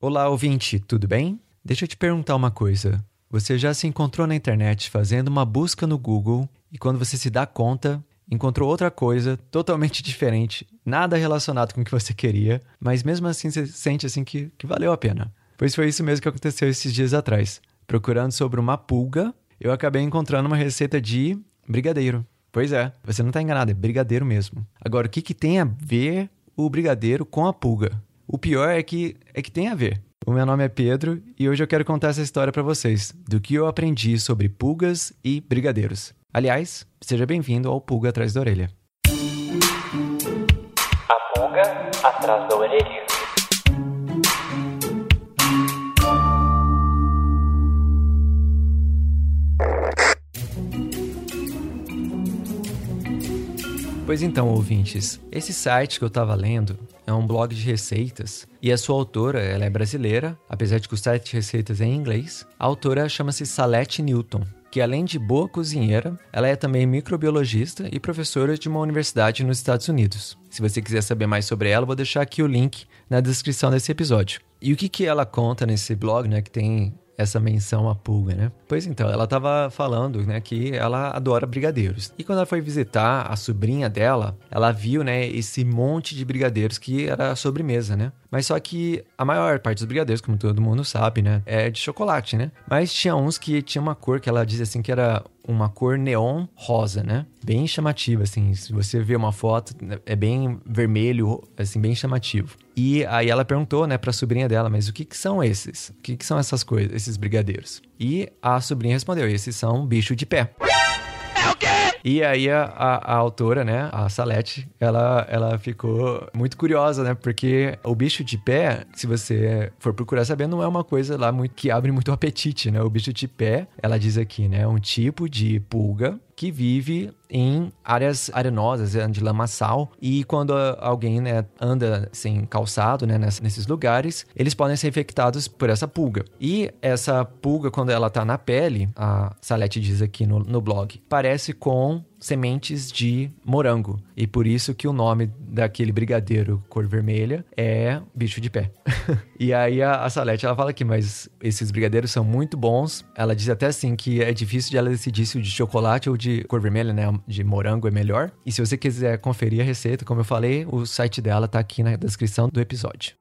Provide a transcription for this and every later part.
Olá, ouvinte, tudo bem? Deixa eu te perguntar uma coisa. Você já se encontrou na internet fazendo uma busca no Google e quando você se dá conta, encontrou outra coisa totalmente diferente, nada relacionado com o que você queria, mas mesmo assim você sente assim que, que valeu a pena? Pois foi isso mesmo que aconteceu esses dias atrás. Procurando sobre uma pulga, eu acabei encontrando uma receita de brigadeiro. Pois é, você não está enganado, é brigadeiro mesmo. Agora, o que, que tem a ver o brigadeiro com a pulga? O pior é que é que tem a ver. O meu nome é Pedro e hoje eu quero contar essa história para vocês, do que eu aprendi sobre pulgas e brigadeiros. Aliás, seja bem-vindo ao Pulga Atrás da Orelha. A pulga atrás da orelha. Pois então, ouvintes, esse site que eu estava lendo é um blog de receitas e a sua autora, ela é brasileira, apesar de que o site de receitas é em inglês. A autora chama-se Salete Newton, que além de boa cozinheira, ela é também microbiologista e professora de uma universidade nos Estados Unidos. Se você quiser saber mais sobre ela, vou deixar aqui o link na descrição desse episódio. E o que, que ela conta nesse blog, né, que tem essa menção à pulga, né? Pois então, ela estava falando, né, que ela adora brigadeiros. E quando ela foi visitar a sobrinha dela, ela viu, né, esse monte de brigadeiros que era a sobremesa, né? Mas só que a maior parte dos brigadeiros, como todo mundo sabe, né, é de chocolate, né? Mas tinha uns que tinha uma cor que ela dizia assim que era uma cor neon rosa, né? Bem chamativa, assim. Se você vê uma foto, é bem vermelho, assim, bem chamativo. E aí ela perguntou, né, pra sobrinha dela, mas o que que são esses? O que que são essas coisas, esses brigadeiros? E a sobrinha respondeu, esses são bicho de pé. É o quê? E aí a, a, a, autora, né, a Salete, ela, ela ficou muito curiosa, né? Porque o bicho de pé, se você for procurar saber, não é uma coisa lá muito que abre muito apetite, né? O bicho de pé, ela diz aqui, né, é um tipo de pulga que vive em áreas arenosas, de lamaçal, e quando alguém né, anda sem calçado né, nesses lugares, eles podem ser infectados por essa pulga. E essa pulga, quando ela está na pele, a Salete diz aqui no, no blog, parece com sementes de morango. E por isso que o nome daquele brigadeiro cor vermelha é bicho de pé. e aí a, a Salete ela fala aqui, mas esses brigadeiros são muito bons. Ela diz até assim que é difícil de ela decidir se o de chocolate ou de cor vermelha, né, de morango é melhor. E se você quiser conferir a receita, como eu falei, o site dela tá aqui na descrição do episódio.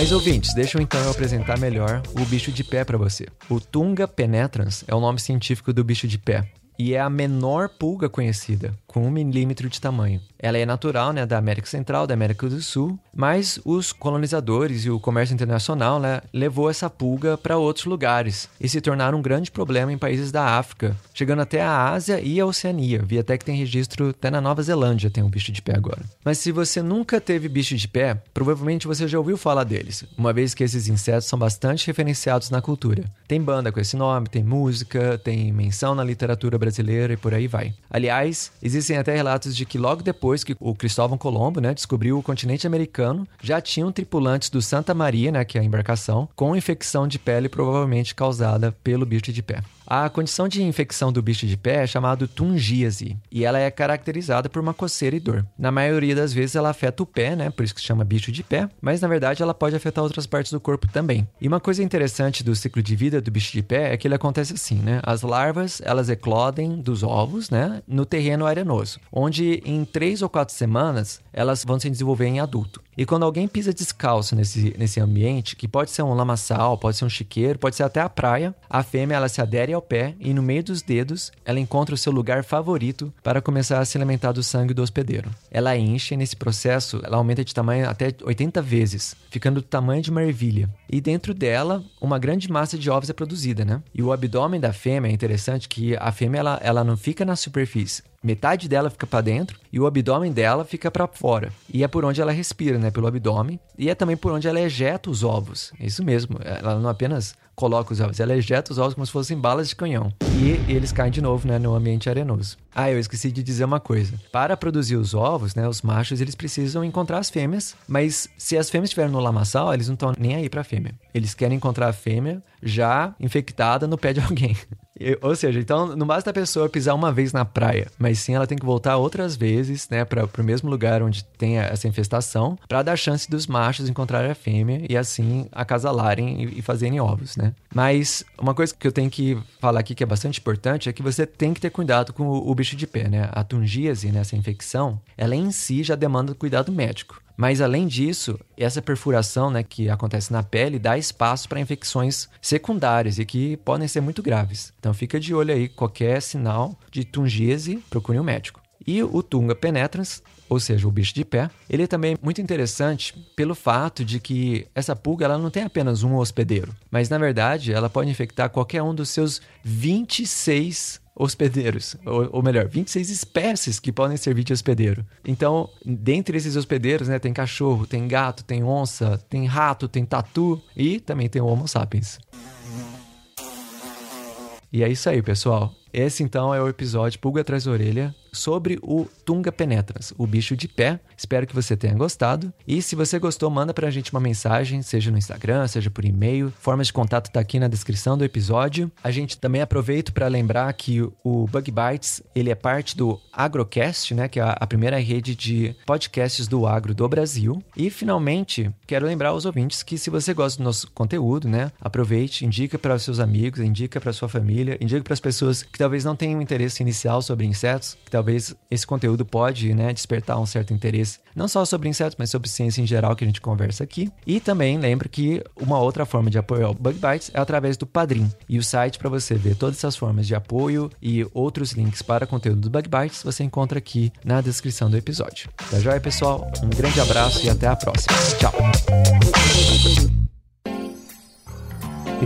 Mas ouvintes, deixa então eu apresentar melhor o bicho de pé para você. O Tunga penetrans é o nome científico do bicho de pé e é a menor pulga conhecida, com um milímetro de tamanho. Ela é natural né, da América Central, da América do Sul, mas os colonizadores e o comércio internacional né, levou essa pulga para outros lugares e se tornaram um grande problema em países da África, chegando até a Ásia e a Oceania. Vi até que tem registro até na Nova Zelândia tem um bicho de pé agora. Mas se você nunca teve bicho de pé, provavelmente você já ouviu falar deles, uma vez que esses insetos são bastante referenciados na cultura. Tem banda com esse nome, tem música, tem menção na literatura brasileira e por aí vai. Aliás, existem até relatos de que logo depois que o Cristóvão Colombo, né, descobriu o continente americano, já tinham tripulantes do Santa Maria, né, que é a embarcação, com infecção de pele provavelmente causada pelo bicho de pé. A condição de infecção do bicho de pé é chamada tungíase e ela é caracterizada por uma coceira e dor. Na maioria das vezes ela afeta o pé, né? Por isso que se chama bicho de pé, mas na verdade ela pode afetar outras partes do corpo também. E uma coisa interessante do ciclo de vida do bicho de pé é que ele acontece assim, né? As larvas, elas eclodem dos ovos, né, no terreno arenoso, onde em três ou quatro semanas elas vão se desenvolver em adulto. E quando alguém pisa descalço nesse, nesse ambiente, que pode ser um lamaçal, pode ser um chiqueiro, pode ser até a praia, a fêmea ela se adere ao pé e no meio dos dedos ela encontra o seu lugar favorito para começar a se alimentar do sangue do hospedeiro. Ela enche e nesse processo ela aumenta de tamanho até 80 vezes, ficando do tamanho de uma ervilha. E dentro dela, uma grande massa de ovos é produzida, né? E o abdômen da fêmea é interessante que a fêmea ela, ela não fica na superfície, Metade dela fica para dentro e o abdômen dela fica para fora. E é por onde ela respira, né? Pelo abdômen. E é também por onde ela ejeta os ovos. É isso mesmo. Ela não apenas coloca os ovos, ela ejeta os ovos como se fossem balas de canhão. E eles caem de novo, né? No ambiente arenoso. Ah, eu esqueci de dizer uma coisa. Para produzir os ovos, né? Os machos, eles precisam encontrar as fêmeas. Mas se as fêmeas estiverem no lamaçal, eles não estão nem aí pra fêmea. Eles querem encontrar a fêmea já infectada no pé de alguém. Ou seja, então não basta a pessoa pisar uma vez na praia, mas sim ela tem que voltar outras vezes, né, para o mesmo lugar onde tem essa infestação, para dar chance dos machos encontrarem a fêmea e assim acasalarem e, e fazerem ovos, né? Mas uma coisa que eu tenho que falar aqui que é bastante importante é que você tem que ter cuidado com o, o bicho de pé, né? A tungíase, né, essa infecção, ela em si já demanda cuidado médico. Mas além disso, essa perfuração né, que acontece na pele dá espaço para infecções secundárias e que podem ser muito graves. Então fica de olho aí, qualquer sinal de tungíase, procure um médico. E o Tunga penetrans, ou seja, o bicho de pé, ele é também muito interessante pelo fato de que essa pulga ela não tem apenas um hospedeiro, mas na verdade ela pode infectar qualquer um dos seus 26 hospedeiros, ou, ou melhor, 26 espécies que podem servir de hospedeiro. Então, dentre esses hospedeiros, né, tem cachorro, tem gato, tem onça, tem rato, tem tatu e também tem o Homo sapiens. E é isso aí, pessoal. Esse então é o episódio Pulga Atrás da Orelha sobre o Tunga penetrans, o bicho de pé. Espero que você tenha gostado. E se você gostou, manda pra gente uma mensagem, seja no Instagram, seja por e-mail. Formas de contato tá aqui na descrição do episódio. A gente também aproveita para lembrar que o Bug Bites, ele é parte do Agrocast, né, que é a- a primeira rede de podcasts do agro do Brasil. E finalmente, quero lembrar aos ouvintes que se você gosta do nosso conteúdo, né, aproveite, indica para os seus amigos, indica para sua família, indica para as pessoas que talvez não tenham interesse inicial sobre insetos, que talvez esse conteúdo pode, né, despertar um certo interesse, não só sobre insetos, mas sobre ciência em geral que a gente conversa aqui. E também lembre que uma outra forma de apoio ao Bug Bites é através do Padrim. E o site para você ver todas essas formas de apoio e outros links para conteúdo do Bug Bites você encontra aqui na descrição do episódio. Tá joia, pessoal? Um grande abraço e até a próxima. Tchau!